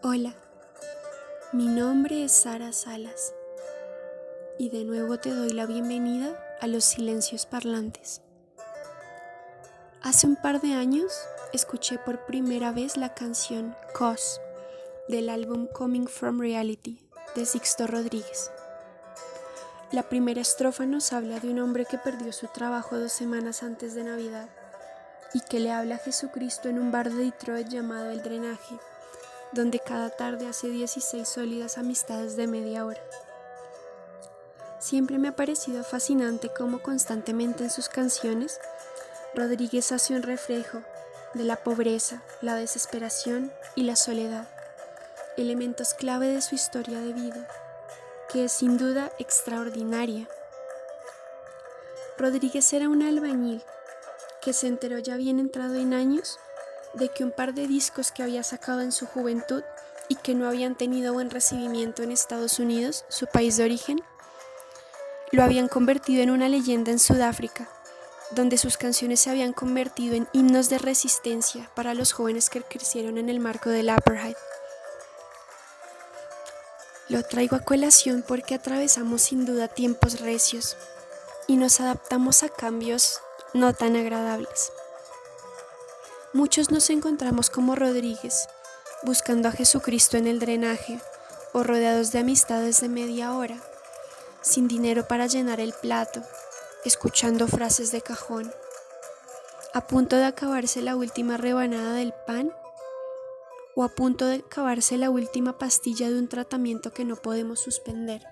Hola, mi nombre es Sara Salas y de nuevo te doy la bienvenida a los silencios parlantes. Hace un par de años escuché por primera vez la canción Cos del álbum Coming From Reality de Sixto Rodríguez. La primera estrofa nos habla de un hombre que perdió su trabajo dos semanas antes de Navidad y que le habla a Jesucristo en un bar de Detroit llamado El Drenaje donde cada tarde hace 16 sólidas amistades de media hora. Siempre me ha parecido fascinante cómo constantemente en sus canciones Rodríguez hace un reflejo de la pobreza, la desesperación y la soledad, elementos clave de su historia de vida, que es sin duda extraordinaria. Rodríguez era un albañil que se enteró ya bien entrado en años de que un par de discos que había sacado en su juventud y que no habían tenido buen recibimiento en Estados Unidos, su país de origen, lo habían convertido en una leyenda en Sudáfrica, donde sus canciones se habían convertido en himnos de resistencia para los jóvenes que crecieron en el marco del apartheid. Lo traigo a colación porque atravesamos sin duda tiempos recios y nos adaptamos a cambios no tan agradables. Muchos nos encontramos como Rodríguez, buscando a Jesucristo en el drenaje o rodeados de amistades de media hora, sin dinero para llenar el plato, escuchando frases de cajón, a punto de acabarse la última rebanada del pan o a punto de acabarse la última pastilla de un tratamiento que no podemos suspender.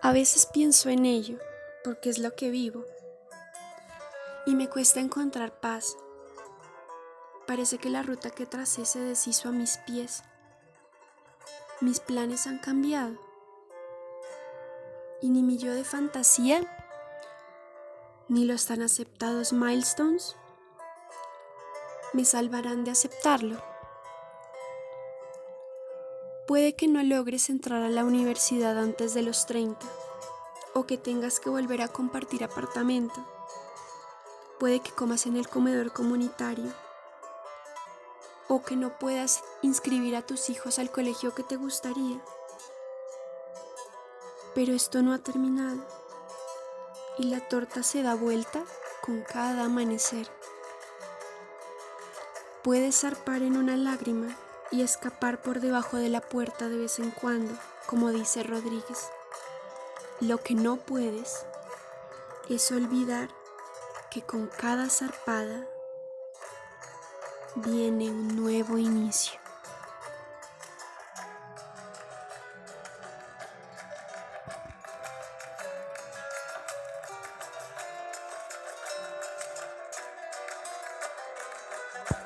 A veces pienso en ello, porque es lo que vivo y me cuesta encontrar paz. Parece que la ruta que tracé se deshizo a mis pies. Mis planes han cambiado. Y ni mi yo de fantasía, ni los tan aceptados milestones me salvarán de aceptarlo. Puede que no logres entrar a la universidad antes de los 30 o que tengas que volver a compartir apartamento Puede que comas en el comedor comunitario o que no puedas inscribir a tus hijos al colegio que te gustaría. Pero esto no ha terminado y la torta se da vuelta con cada amanecer. Puedes zarpar en una lágrima y escapar por debajo de la puerta de vez en cuando, como dice Rodríguez. Lo que no puedes es olvidar que con cada zarpada viene un nuevo inicio.